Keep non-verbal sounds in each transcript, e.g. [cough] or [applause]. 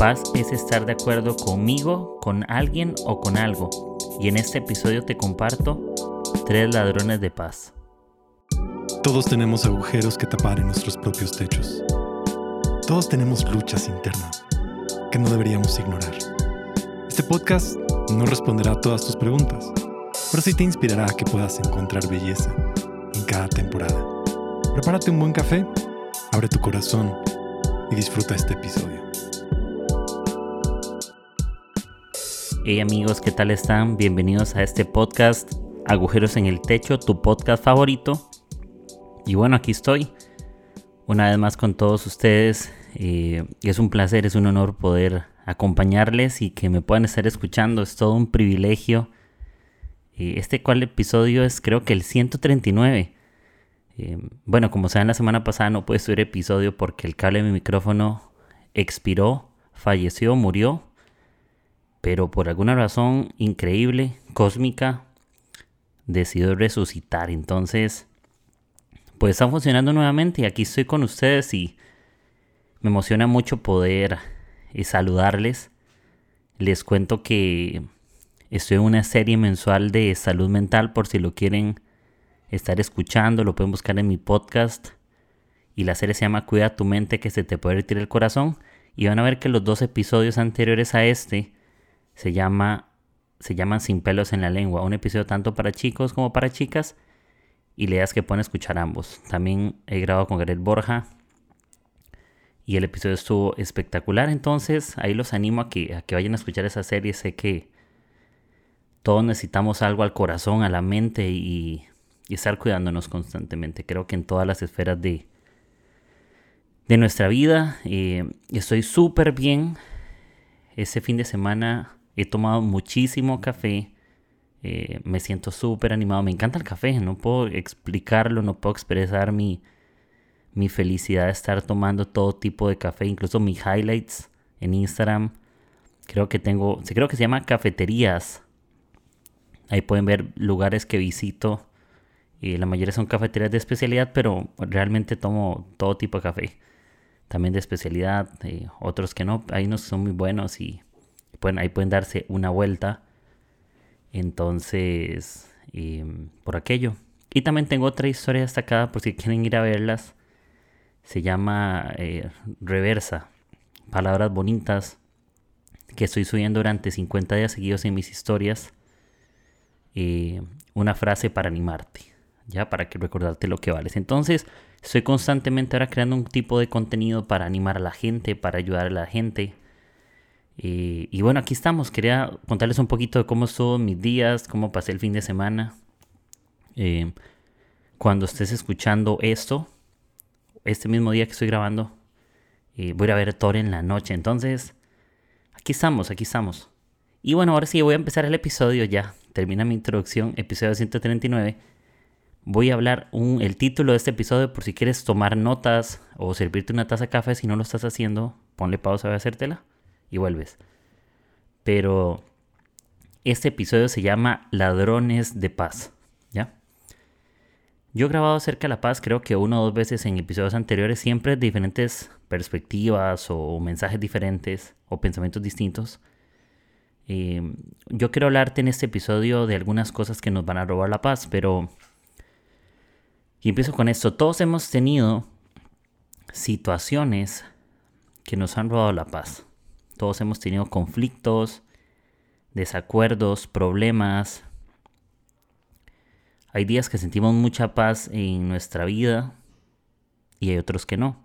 paz es estar de acuerdo conmigo, con alguien o con algo. Y en este episodio te comparto tres ladrones de paz. Todos tenemos agujeros que tapar en nuestros propios techos. Todos tenemos luchas internas que no deberíamos ignorar. Este podcast no responderá a todas tus preguntas, pero sí te inspirará a que puedas encontrar belleza en cada temporada. Prepárate un buen café, abre tu corazón y disfruta este episodio. Hey amigos, ¿qué tal están? Bienvenidos a este podcast Agujeros en el Techo, tu podcast favorito. Y bueno, aquí estoy una vez más con todos ustedes. Eh, es un placer, es un honor poder acompañarles y que me puedan estar escuchando. Es todo un privilegio. Eh, este cual episodio es creo que el 139. Eh, bueno, como saben, la semana pasada no pude subir episodio porque el cable de mi micrófono expiró, falleció, murió pero por alguna razón increíble, cósmica, decidió resucitar. Entonces, pues está funcionando nuevamente y aquí estoy con ustedes y me emociona mucho poder eh, saludarles. Les cuento que estoy en una serie mensual de salud mental por si lo quieren estar escuchando, lo pueden buscar en mi podcast. Y la serie se llama Cuida tu mente que se te puede retirar el corazón. Y van a ver que los dos episodios anteriores a este se llama se llaman Sin pelos en la lengua, un episodio tanto para chicos como para chicas y leas que pueden escuchar ambos. También he grabado con Gabriel Borja y el episodio estuvo espectacular, entonces ahí los animo a que, a que vayan a escuchar esa serie, sé que todos necesitamos algo al corazón, a la mente y, estar cuidándonos constantemente. Creo que en todas las esferas de, de nuestra vida eh, estoy súper bien. Ese fin de semana He tomado muchísimo café. Eh, me siento súper animado. Me encanta el café. No puedo explicarlo, no puedo expresar mi, mi felicidad de estar tomando todo tipo de café. Incluso mis highlights en Instagram. Creo que tengo, creo que se llama cafeterías. Ahí pueden ver lugares que visito. y la mayoría son cafeterías de especialidad, pero realmente tomo todo tipo de café. También de especialidad, eh, otros que no. Hay unos que son muy buenos y ahí pueden darse una vuelta. Entonces, por aquello. Y también tengo otra historia destacada por si quieren ir a verlas. Se llama eh, Reversa. Palabras bonitas que estoy subiendo durante 50 días seguidos en mis historias. Eh, una frase para animarte, ya para que recordarte lo que vales. Entonces, estoy constantemente ahora creando un tipo de contenido para animar a la gente, para ayudar a la gente, y bueno, aquí estamos. Quería contarles un poquito de cómo estuvo mis días, cómo pasé el fin de semana. Eh, cuando estés escuchando esto, este mismo día que estoy grabando, eh, voy a ir a ver Thor en la noche. Entonces, aquí estamos, aquí estamos. Y bueno, ahora sí voy a empezar el episodio ya. Termina mi introducción, episodio 139. Voy a hablar el título de este episodio por si quieres tomar notas o servirte una taza de café. Si no lo estás haciendo, ponle pausa a hacértela y vuelves. Pero este episodio se llama Ladrones de Paz, ¿ya? Yo he grabado acerca de la paz creo que una o dos veces en episodios anteriores, siempre diferentes perspectivas o mensajes diferentes o pensamientos distintos. Eh, yo quiero hablarte en este episodio de algunas cosas que nos van a robar la paz, pero... Y empiezo con esto. Todos hemos tenido situaciones que nos han robado la paz. Todos hemos tenido conflictos, desacuerdos, problemas. Hay días que sentimos mucha paz en nuestra vida y hay otros que no.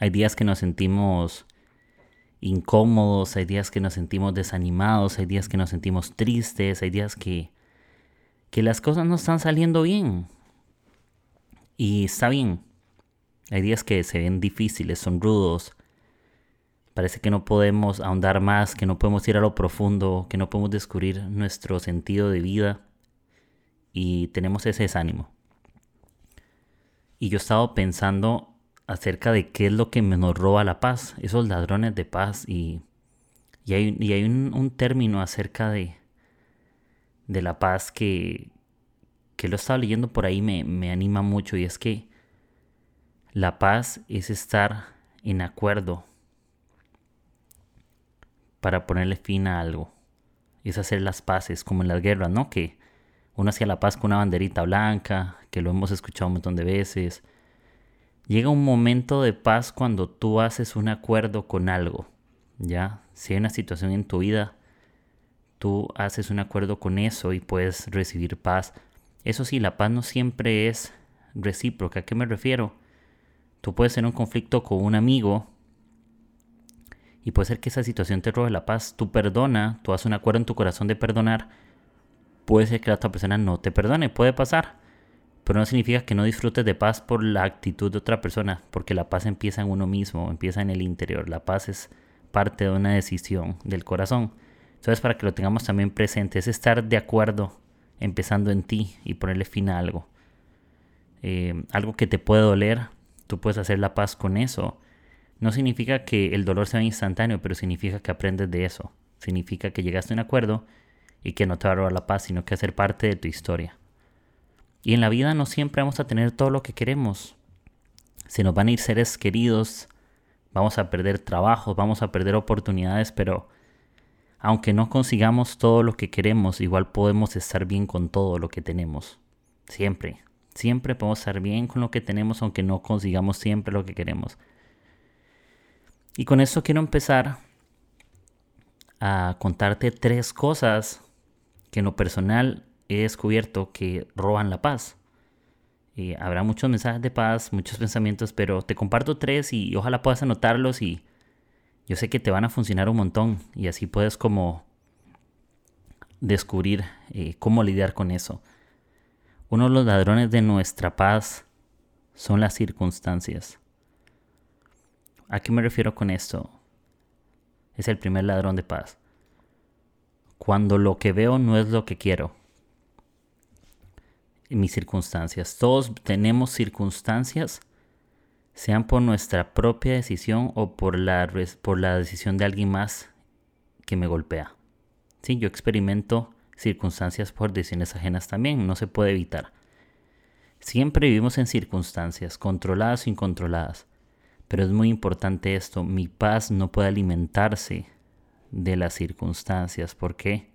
Hay días que nos sentimos incómodos, hay días que nos sentimos desanimados, hay días que nos sentimos tristes, hay días que, que las cosas no están saliendo bien. Y está bien. Hay días que se ven difíciles, son rudos, Parece que no podemos ahondar más, que no podemos ir a lo profundo, que no podemos descubrir nuestro sentido de vida. Y tenemos ese desánimo. Y yo he estado pensando acerca de qué es lo que nos roba la paz, esos ladrones de paz. Y, y hay, un, término acerca de, de la paz que, que lo he estado leyendo por ahí, me, me anima mucho. Y es que la paz es estar en acuerdo para ponerle fin a algo. Es hacer las paces, como en las guerras, ¿no? Que uno hacía la paz con una banderita blanca, que lo hemos escuchado un montón de veces. Llega un momento de paz cuando tú haces un acuerdo con algo, ¿ya? Si hay una situación en tu vida, tú haces un acuerdo con eso y puedes recibir paz. Eso sí, la paz no siempre es recíproca. ¿A qué me refiero? Tú puedes tener un conflicto con un amigo y puede ser que esa situación te robe la paz. Tú perdona, tú haces un acuerdo en tu corazón de perdonar. Puede ser que la otra persona no te perdone, puede pasar. Pero no significa que no disfrutes de paz por la actitud de otra persona, porque la paz empieza en uno mismo, empieza en el interior. La paz es parte de una decisión del corazón. Entonces, para que lo tengamos también presente, es estar de acuerdo, empezando en ti y ponerle fin a algo. Eh, algo que te puede doler, tú puedes hacer la paz con eso. No significa que el dolor sea instantáneo, pero significa que aprendes de eso. Significa que llegaste a un acuerdo y que no te va a robar la paz, sino que hacer parte de tu historia. Y en la vida no siempre vamos a tener todo lo que queremos. Se nos van a ir seres queridos, vamos a perder trabajos, vamos a perder oportunidades, pero aunque no consigamos todo lo que queremos, igual podemos estar bien con todo lo que tenemos. Siempre. Siempre podemos estar bien con lo que tenemos, aunque no consigamos siempre lo que queremos. Y con esto quiero empezar a contarte tres cosas que en lo personal he descubierto que roban la paz. Y habrá muchos mensajes de paz, muchos pensamientos, pero te comparto tres y ojalá puedas anotarlos y yo sé que te van a funcionar un montón y así puedes como descubrir eh, cómo lidiar con eso. Uno de los ladrones de nuestra paz son las circunstancias. ¿A qué me refiero con esto? Es el primer ladrón de paz. Cuando lo que veo no es lo que quiero. En mis circunstancias. Todos tenemos circunstancias, sean por nuestra propia decisión o por la, por la decisión de alguien más que me golpea. Sí, yo experimento circunstancias por decisiones ajenas también, no se puede evitar. Siempre vivimos en circunstancias, controladas o incontroladas. Pero es muy importante esto, mi paz no puede alimentarse de las circunstancias. ¿Por qué?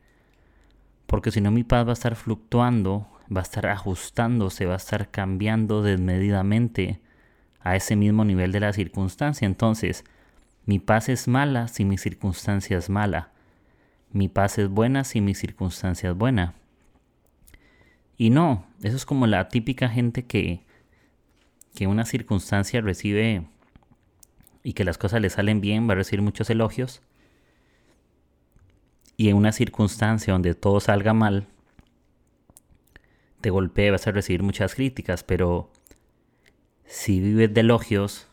Porque si no mi paz va a estar fluctuando, va a estar ajustándose, va a estar cambiando desmedidamente a ese mismo nivel de la circunstancia. Entonces, mi paz es mala si mi circunstancia es mala. Mi paz es buena si mi circunstancia es buena. Y no, eso es como la típica gente que, que una circunstancia recibe y que las cosas le salen bien, va a recibir muchos elogios. Y en una circunstancia donde todo salga mal, te golpea, vas a recibir muchas críticas, pero si vives de elogios,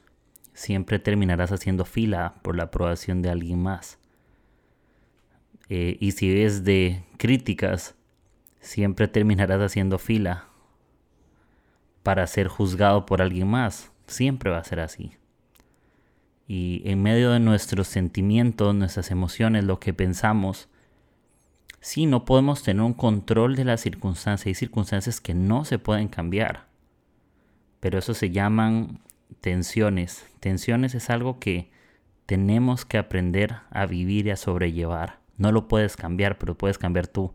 siempre terminarás haciendo fila por la aprobación de alguien más. Eh, y si ves de críticas, siempre terminarás haciendo fila para ser juzgado por alguien más. Siempre va a ser así. Y en medio de nuestros sentimientos, nuestras emociones, lo que pensamos, sí, no podemos tener un control de las circunstancias. Hay circunstancias que no se pueden cambiar. Pero eso se llaman tensiones. Tensiones es algo que tenemos que aprender a vivir y a sobrellevar. No lo puedes cambiar, pero puedes cambiar tú.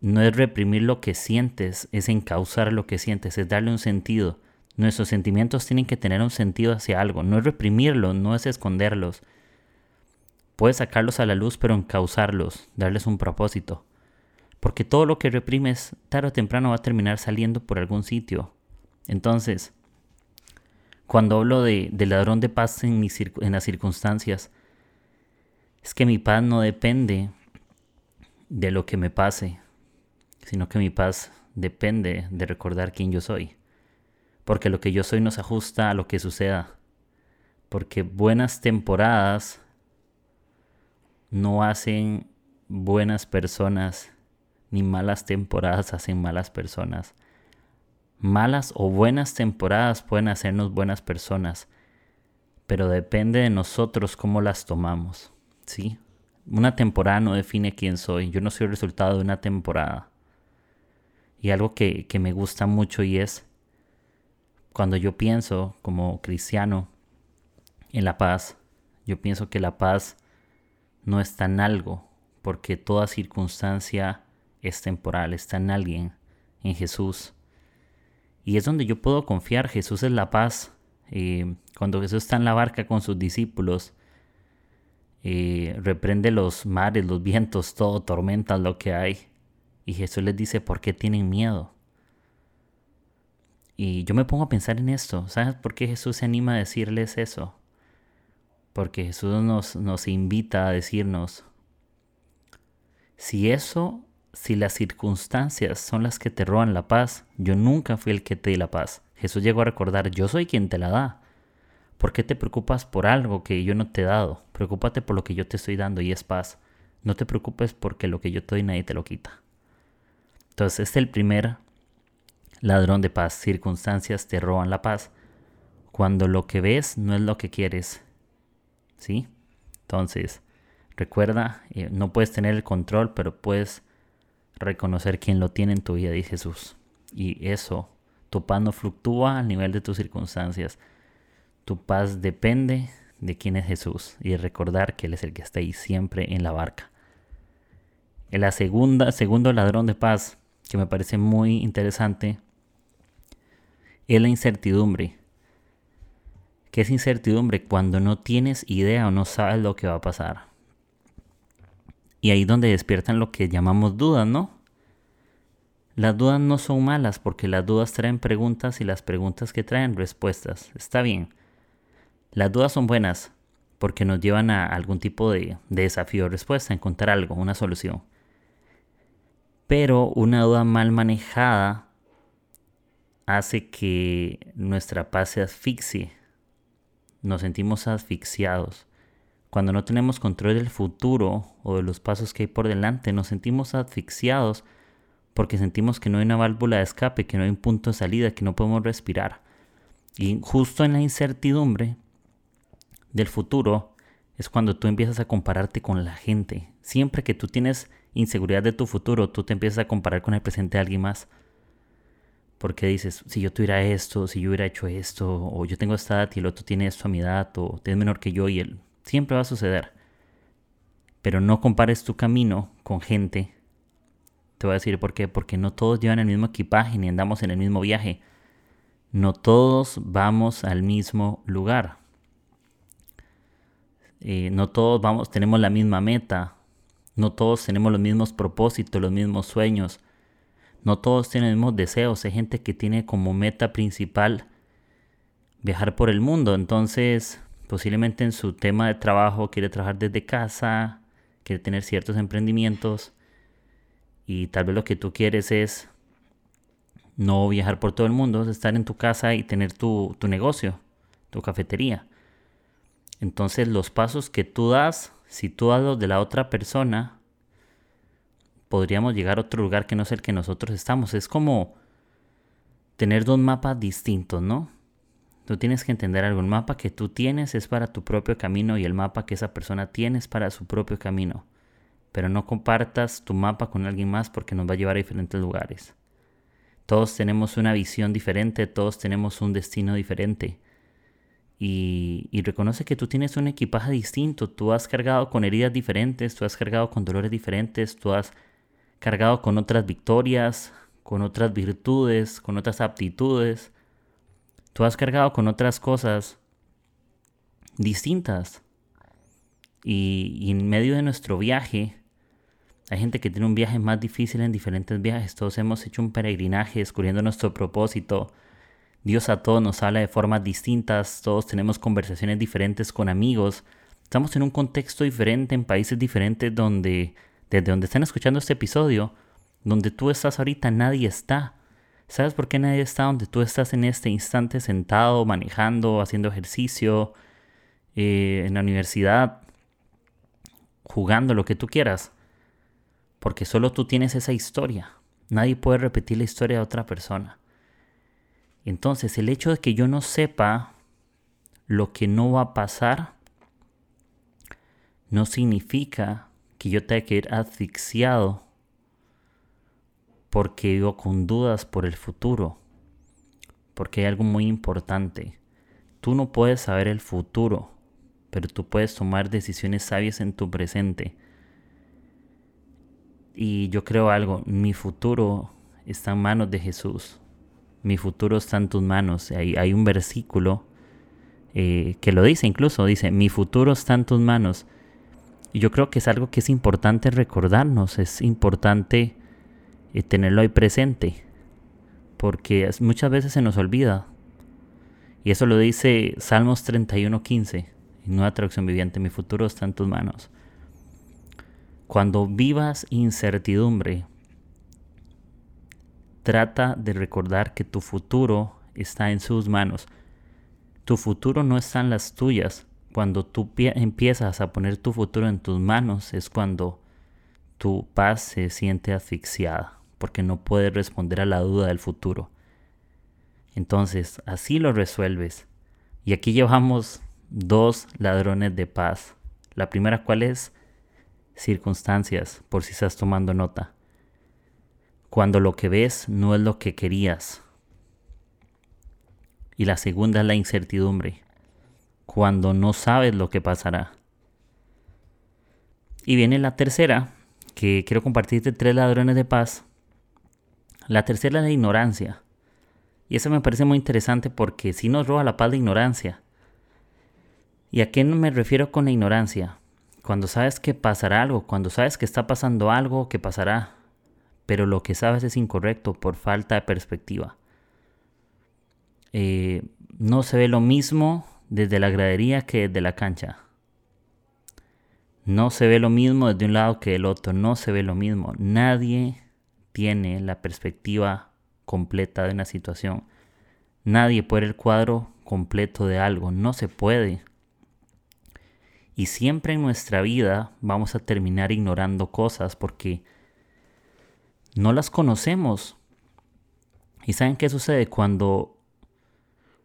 No es reprimir lo que sientes, es encauzar lo que sientes, es darle un sentido. Nuestros sentimientos tienen que tener un sentido hacia algo, no es reprimirlos, no es esconderlos. Puedes sacarlos a la luz, pero encauzarlos, darles un propósito. Porque todo lo que reprimes, tarde o temprano va a terminar saliendo por algún sitio. Entonces, cuando hablo de, ladrón de paz en, en las circunstancias, es que mi paz no depende de lo que me pase, sino que mi paz depende de recordar quién yo soy. Porque lo que yo soy no se ajusta a lo que suceda. Porque buenas temporadas no hacen buenas personas, ni malas temporadas [laughs] hacen malas personas. Malas o buenas temporadas pueden hacernos buenas personas, pero depende de nosotros cómo las tomamos. ¿sí? Una temporada no define quién soy. Yo no soy el resultado de una temporada. Y algo que, me gusta mucho y es cuando yo pienso como cristiano en la paz, yo pienso que la paz no está en algo, porque toda circunstancia es temporal, está en alguien, en Jesús. Y es donde yo puedo confiar, Jesús es la paz. Eh, cuando Jesús está en la barca con sus discípulos, eh, reprende los mares, los vientos, todo, tormentas, lo que hay. Y Jesús les dice, ¿por qué tienen miedo? Y yo me pongo a pensar en esto. ¿Sabes por qué Jesús se anima a decirles eso? Porque Jesús nos, nos invita a decirnos, si eso, si las circunstancias son las que te roban la paz, yo nunca fui el que te di la paz. Jesús llegó a recordar, yo soy quien te la da. ¿Por qué te preocupas por algo que yo no te he dado? Preocúpate por lo que yo te estoy dando y es paz. No te preocupes porque lo que yo te doy nadie te lo quita. Entonces, este es el primer ladrón de paz. Circunstancias te roban la paz. Cuando lo que ves no es lo que quieres. ¿Sí? Entonces, recuerda, eh, no puedes tener el control, pero puedes reconocer quién lo tiene en tu vida, dice Jesús. Y eso, tu paz no fluctúa al nivel de tus circunstancias tu paz depende de quién es Jesús y recordar que Él es el que está ahí siempre en la barca. Segunda, segundo ladrón de paz, que me parece muy interesante, es la incertidumbre. ¿Qué es incertidumbre? Cuando no tienes idea o no sabes lo que va a pasar. Y ahí es donde despiertan lo que llamamos dudas, ¿no? Las dudas no son malas porque las dudas traen preguntas y las preguntas que traen respuestas. Está bien. Las dudas son buenas porque nos llevan a algún tipo de, desafío o respuesta, encontrar algo, una solución. Pero una duda mal manejada hace que nuestra paz se asfixie. Nos sentimos asfixiados. Cuando no tenemos control del futuro o de los pasos que hay por delante, nos sentimos asfixiados porque sentimos que no hay una válvula de escape, que no hay un punto de salida, que no podemos respirar. Y justo en la incertidumbre del futuro es cuando tú empiezas a compararte con la gente. Siempre que tú tienes inseguridad de tu futuro, tú te empiezas a comparar con el presente de alguien más. Porque dices, si yo tuviera esto, si yo hubiera hecho esto, o yo tengo esta edad y el otro tiene esto a mi edad, o es menor que yo y él, siempre va a suceder. Pero no compares tu camino con gente. Te voy a decir por qué. Porque no todos llevan el mismo equipaje ni andamos en el mismo viaje. No todos vamos al mismo lugar. Eh, no todos vamos, tenemos la misma meta, no todos tenemos los mismos propósitos, los mismos sueños, no todos tienen deseos, hay gente que tiene como meta principal viajar por el mundo, entonces posiblemente en su tema de trabajo quiere trabajar desde casa, quiere tener ciertos emprendimientos y tal vez lo que tú quieres es no viajar por todo el mundo, es estar en tu casa y tener tu, tu negocio, tu cafetería. Entonces los pasos que tú das, si tú das los de la otra persona, podríamos llegar a otro lugar que no es el que nosotros estamos. Es como tener dos mapas distintos, ¿no? Tú tienes que entender algo. El mapa que tú tienes es para tu propio camino y el mapa que esa persona tiene es para su propio camino. Pero no compartas tu mapa con alguien más porque nos va a llevar a diferentes lugares. Todos tenemos una visión diferente, todos tenemos un destino diferente y, reconoce que tú tienes un equipaje distinto, tú has cargado con heridas diferentes, tú has cargado con dolores diferentes, tú has cargado con otras victorias, con otras virtudes, con otras aptitudes, tú has cargado con otras cosas distintas. Y, en medio de nuestro viaje, hay gente que tiene un viaje más difícil en diferentes viajes. Todos hemos hecho un peregrinaje descubriendo nuestro propósito, Dios a todos nos habla de formas distintas, todos tenemos conversaciones diferentes con amigos, estamos en un contexto diferente, en países diferentes donde, desde donde están escuchando este episodio, donde tú estás ahorita nadie está. ¿Sabes por qué nadie está donde tú estás en este instante sentado, manejando, haciendo ejercicio, eh, en la universidad, jugando lo que tú quieras? Porque solo tú tienes esa historia. Nadie puede repetir la historia de otra persona. Entonces, el hecho de que yo no sepa lo que no va a pasar no significa que yo tenga que ir asfixiado porque vivo con dudas por el futuro. Porque hay algo muy importante. Tú no puedes saber el futuro, pero tú puedes tomar decisiones sabias en tu presente. Y yo creo algo, mi futuro está en manos de Jesús. Mi futuro está en tus manos. Hay, hay un versículo eh, que lo dice incluso, dice, mi futuro está en tus manos. Y yo creo que es algo que es importante recordarnos, es importante eh, tenerlo ahí presente, porque muchas veces se nos olvida. Y eso lo dice Salmos 31.15, en Nueva Traducción Viviente, mi futuro está en tus manos. Cuando vivas incertidumbre, trata de recordar que tu futuro está en sus manos. Tu futuro no está en las tuyas. Cuando tú empiezas a poner tu futuro en tus manos es cuando tu paz se siente asfixiada, porque no puedes responder a la duda del futuro. Entonces, así lo resuelves. Y aquí llevamos dos ladrones de paz. La primera, ¿cuál es? Circunstancias, por si estás tomando nota. Cuando lo que ves no es lo que querías, y la segunda es la incertidumbre, cuando no sabes lo que pasará. Y viene la tercera, que quiero compartirte tres ladrones de paz. La tercera es la ignorancia. Y eso me parece muy interesante porque si nos roba la paz de ignorancia. ¿Y a qué me refiero con la ignorancia? Cuando sabes que pasará algo, cuando sabes que está pasando algo que pasará, pero lo que sabes es incorrecto por falta de perspectiva. Eh, no se ve lo mismo desde la gradería que desde la cancha. No se ve lo mismo desde un lado que del otro, no se ve lo mismo. Nadie tiene la perspectiva completa de una situación. Nadie puede el cuadro completo de algo, no se puede. Y siempre en nuestra vida vamos a terminar ignorando cosas porque no las conocemos. ¿Y saben qué sucede cuando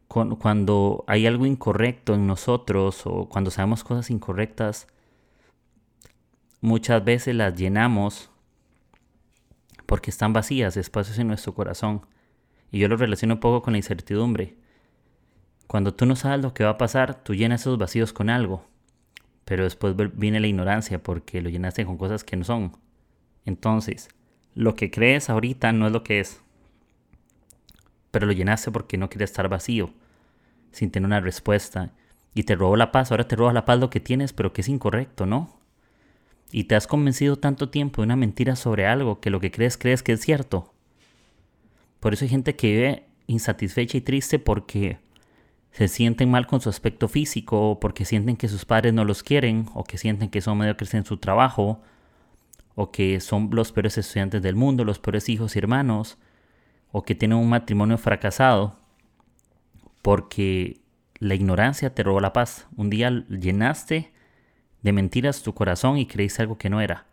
cuando hay algo incorrecto en nosotros o cuando sabemos cosas incorrectas, muchas veces las llenamos porque están vacías, espacios en nuestro corazón. Y yo lo relaciono un poco con la incertidumbre. Cuando tú no sabes lo que va a pasar, tú llenas esos vacíos con algo. Pero después viene la ignorancia porque lo llenaste con cosas que no son. Entonces, lo que crees ahorita no es lo que es pero lo llenaste porque no querías estar vacío, sin tener una respuesta. Y te robó la paz, ahora te roba la paz lo que tienes, pero que es incorrecto, ¿no? Y te has convencido tanto tiempo de una mentira sobre algo que lo que crees crees que es cierto. Por eso hay gente que vive insatisfecha y triste porque se sienten mal con su aspecto físico, o porque sienten que sus padres no los quieren, o que sienten que son mediocres en su trabajo, o que son los peores estudiantes del mundo, los peores hijos y hermanos, o que tienen un matrimonio fracasado porque la ignorancia te robó la paz. Un día llenaste de mentiras tu corazón y creíste algo que no era.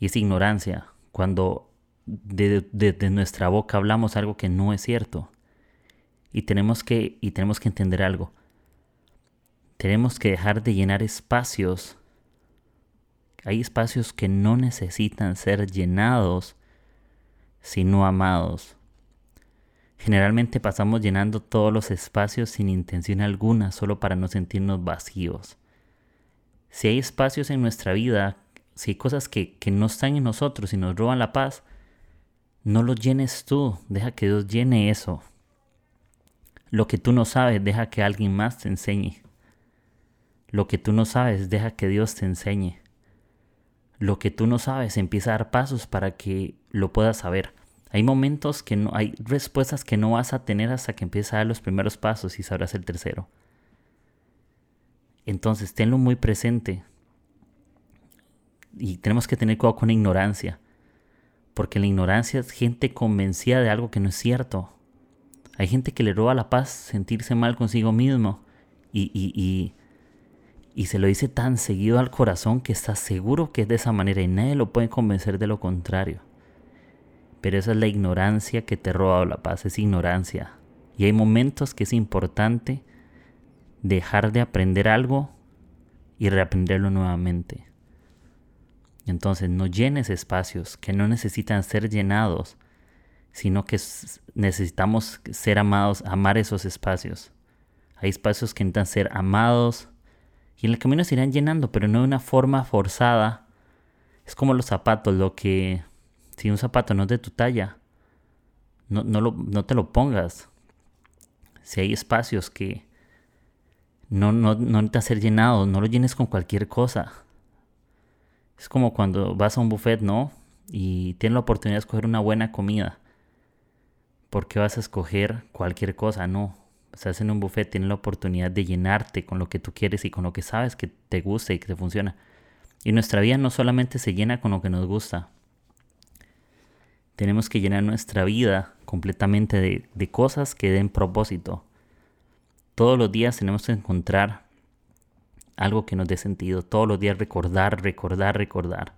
Y es ignorancia, cuando desde nuestra boca hablamos algo que no es cierto. Y tenemos que, y tenemos que entender algo. Tenemos que dejar de llenar espacios. Hay espacios que no necesitan ser llenados sino amados. Generalmente pasamos llenando todos los espacios sin intención alguna, solo para no sentirnos vacíos. Si hay espacios en nuestra vida, si hay cosas que, que no están en nosotros y nos roban la paz, no los llenes tú, deja que Dios llene eso. Lo que tú no sabes, deja que alguien más te enseñe. Lo que tú no sabes, deja que Dios te enseñe lo que tú no sabes, empieza a dar pasos para que lo puedas saber. Hay momentos que no, hay respuestas que no vas a tener hasta que empieces a dar los primeros pasos y sabrás el tercero. Entonces, tenlo muy presente. Y tenemos que tener cuidado con la ignorancia. Porque la ignorancia es gente convencida de algo que no es cierto. Hay gente que le roba la paz sentirse mal consigo mismo. Y, y, y y se lo dice tan seguido al corazón que está seguro que es de esa manera y nadie lo puede convencer de lo contrario. Pero esa es la ignorancia que te roba la paz, es ignorancia. Y hay momentos que es importante dejar de aprender algo y reaprenderlo nuevamente. Entonces no llenes espacios que no necesitan ser llenados, sino que necesitamos ser amados, amar esos espacios. Hay espacios que necesitan ser amados, Y en el camino se irán llenando, pero no de una forma forzada. Es como los zapatos, lo que si un zapato no es de tu talla, no, no, lo, no te lo pongas. Si hay espacios que no, no, no necesitan ser llenados, no lo llenes con cualquier cosa. Es como cuando vas a un buffet, ¿no? Y tienes la oportunidad de escoger una buena comida. ¿Por qué vas a escoger cualquier cosa? No. Estás en un buffet, tienes la oportunidad de llenarte con lo que tú quieres y con lo que sabes que te gusta y que te funciona. Y nuestra vida no solamente se llena con lo que nos gusta. Tenemos que llenar nuestra vida completamente de, de cosas que den propósito. Todos los días tenemos que encontrar algo que nos dé sentido. Todos los días recordar, recordar, recordar.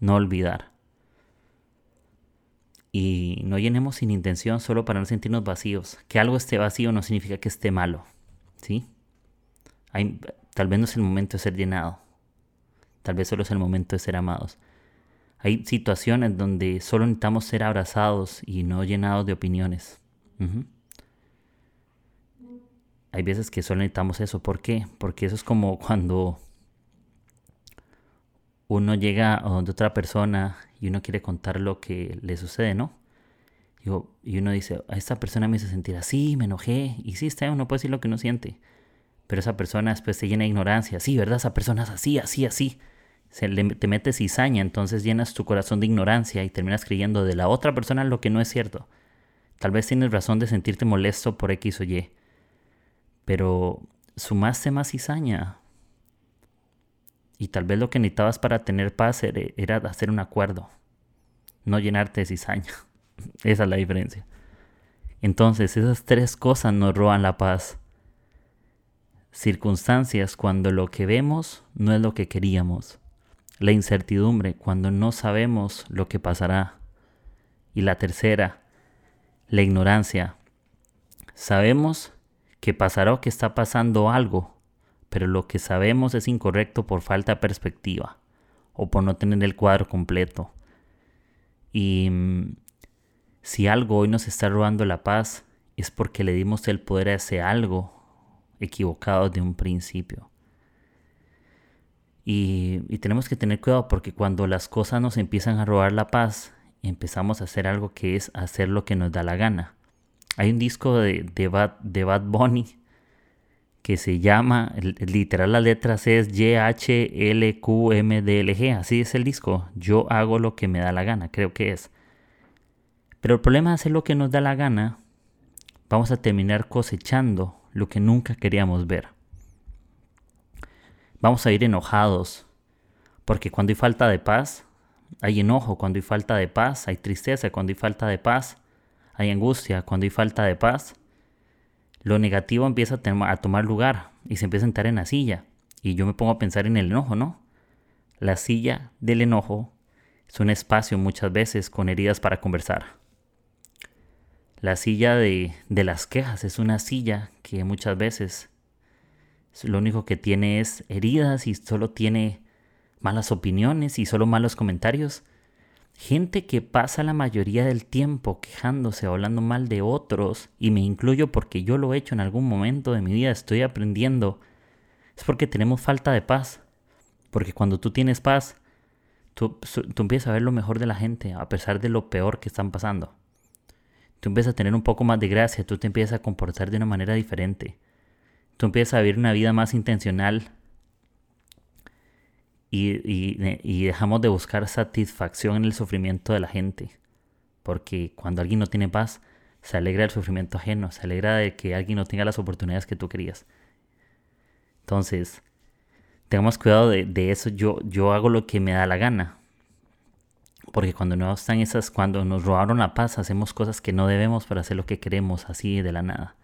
No olvidar y no llenemos sin intención solo para no sentirnos vacíos. Que algo esté vacío no significa que esté malo, ¿sí? Tal vez no es el momento de ser llenado, tal vez solo es el momento de ser amados. Hay situaciones donde solo necesitamos ser abrazados y no llenados de opiniones. Hay veces que solo necesitamos eso. ¿Por qué? Porque eso es como cuando uno llega a donde otra persona y uno quiere contar lo que le sucede, ¿no? Y, uno dice, a esta persona me hizo sentir así, me enojé, y sí, está, uno puede decir lo que uno siente, pero esa persona después se llena de ignorancia, sí, ¿verdad? Esa persona es así, así, así. Se le, te metes cizaña, entonces llenas tu corazón de ignorancia y terminas creyendo de la otra persona lo que no es cierto. Tal vez tienes razón de sentirte molesto por X o Y, pero sumaste más cizaña, y tal vez lo que necesitabas para tener paz era, hacer un acuerdo, no llenarte de cizaña. [laughs] Esa es la diferencia. Entonces, esas tres cosas nos roban la paz. Circunstancias cuando lo que vemos no es lo que queríamos. La incertidumbre cuando no sabemos lo que pasará. Y la tercera, la ignorancia. Sabemos que pasará o que está pasando algo, pero lo que sabemos es incorrecto por falta de perspectiva o por no tener el cuadro completo. Y mm, si algo hoy nos está robando la paz, es porque le dimos el poder a ese algo equivocado de un principio. Y, y, tenemos que tener cuidado porque cuando las cosas nos empiezan a robar la paz, empezamos a hacer algo que es hacer lo que nos da la gana. Hay un disco de, de, Bad, de Bad Bunny que se llama, literal las letras es Y-H-L-Q-M-D-L-G, así es el disco, yo hago lo que me da la gana, creo que es. Pero el problema de hacer lo que nos da la gana, vamos a terminar cosechando lo que nunca queríamos ver. Vamos a ir enojados, porque cuando hay falta de paz, hay enojo, cuando hay falta de paz, hay tristeza, cuando hay falta de paz, hay angustia, cuando hay falta de paz, lo negativo empieza a, tomar lugar y se empieza a sentar en la silla. Y yo me pongo a pensar en el enojo, ¿no? La silla del enojo es un espacio muchas veces con heridas para conversar. La silla de, de las quejas es una silla que muchas veces lo único que tiene es heridas y solo tiene malas opiniones y solo malos comentarios. Gente que pasa la mayoría del tiempo quejándose o hablando mal de otros, y me incluyo porque yo lo he hecho en algún momento de mi vida, estoy aprendiendo, es porque tenemos falta de paz. Porque cuando tú tienes paz, tú, tú empiezas a ver lo mejor de la gente, a pesar de lo peor que están pasando. Tú empiezas a tener un poco más de gracia, tú te empiezas a comportar de una manera diferente. Tú empiezas a vivir una vida más intencional, y, dejamos de buscar satisfacción en el sufrimiento de la gente. Porque cuando alguien no tiene paz, se alegra del sufrimiento ajeno, se alegra de que alguien no tenga las oportunidades que tú querías. Entonces, tengamos cuidado de, eso. Yo, yo hago lo que me da la gana. Porque cuando no están esas, cuando nos robaron la paz, hacemos cosas que no debemos para hacer lo que queremos, así de la nada.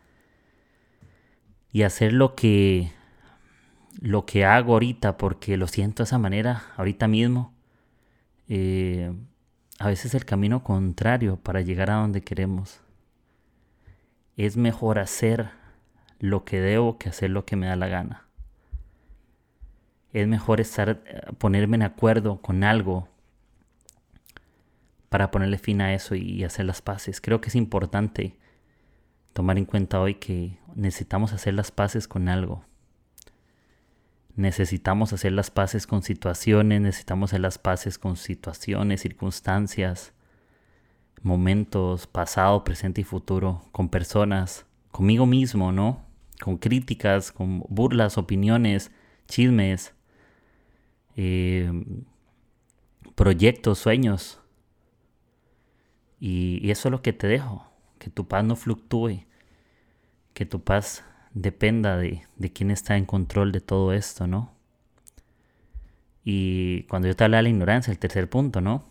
Y hacer lo que lo que hago ahorita porque lo siento de esa manera, ahorita mismo, eh, a veces el camino contrario para llegar a donde queremos. Es mejor hacer lo que debo que hacer lo que me da la gana. Es mejor estar, ponerme en acuerdo con algo para ponerle fin a eso y hacer las paces. Creo que es importante tomar en cuenta hoy que necesitamos hacer las paces con algo necesitamos hacer las paces con situaciones, necesitamos hacer las paces con situaciones, circunstancias, momentos, pasado, presente y futuro, con personas, conmigo mismo, ¿no? Con críticas, con burlas, opiniones, chismes, eh, proyectos, sueños. Y, eso es lo que te dejo, que tu paz no fluctúe, que tu paz dependa de, de quién está en control de todo esto, ¿no? Y cuando yo te hablaba de la ignorancia, el tercer punto, ¿no?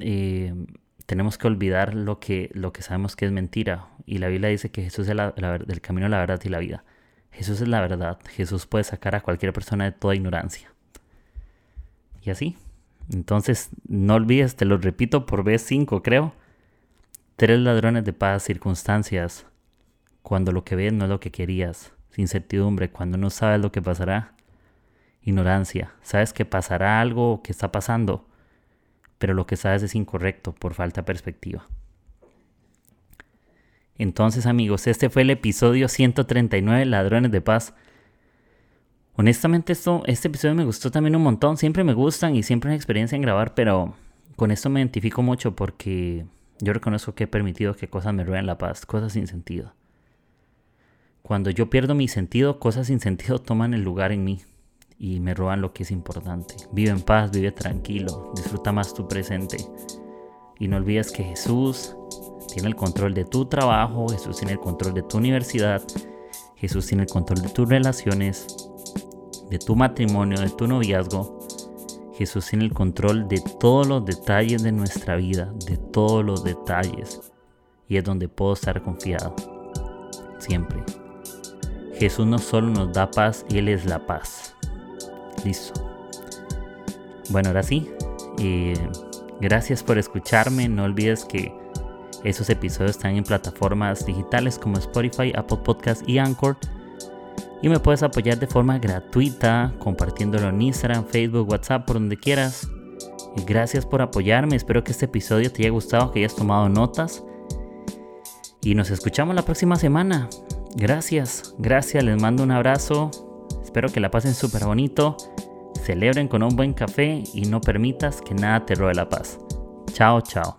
Eh, tenemos que olvidar lo que, lo que sabemos que es mentira. Y la Biblia dice que Jesús es el camino, la verdad y la vida. Jesús es la verdad. Jesús puede sacar a cualquier persona de toda ignorancia. Y así. Entonces, no olvides, te lo repito por vez 5, creo. Tres ladrones de paz, circunstancias. Cuando lo que ves no es lo que querías. Incertidumbre, cuando no sabes lo que pasará. Ignorancia, sabes que pasará algo que está pasando, pero lo que sabes es incorrecto por falta de perspectiva. Entonces amigos, este fue el episodio 139, Ladrones de Paz. Honestamente esto, este episodio me gustó también un montón, siempre me gustan y siempre una experiencia en grabar, pero con esto me identifico mucho porque yo reconozco que he permitido que cosas me rueden la paz, cosas sin sentido. Cuando yo pierdo mi sentido, cosas sin sentido toman el lugar en mí y me roban lo que es importante. Vive en paz, vive tranquilo, disfruta más tu presente. Y no olvides que Jesús tiene el control de tu trabajo, Jesús tiene el control de tu universidad, Jesús tiene el control de tus relaciones, de tu matrimonio, de tu noviazgo. Jesús tiene el control de todos los detalles de nuestra vida, de todos los detalles. Y es donde puedo estar confiado. Siempre. Jesús no solo nos da paz, Él es la paz. Listo. Bueno, ahora sí. Eh, gracias por escucharme. No olvides que esos episodios están en plataformas digitales como Spotify, Apple Podcast y Anchor. Y me puedes apoyar de forma gratuita compartiéndolo en Instagram, Facebook, WhatsApp, por donde quieras. Y gracias por apoyarme. Espero que este episodio te haya gustado, que hayas tomado notas. Y nos escuchamos la próxima semana. Gracias, gracias. Les mando un abrazo. Espero que la pasen súper bonito. Celebren con un buen café y no permitas que nada te robe la paz. Chao, chao.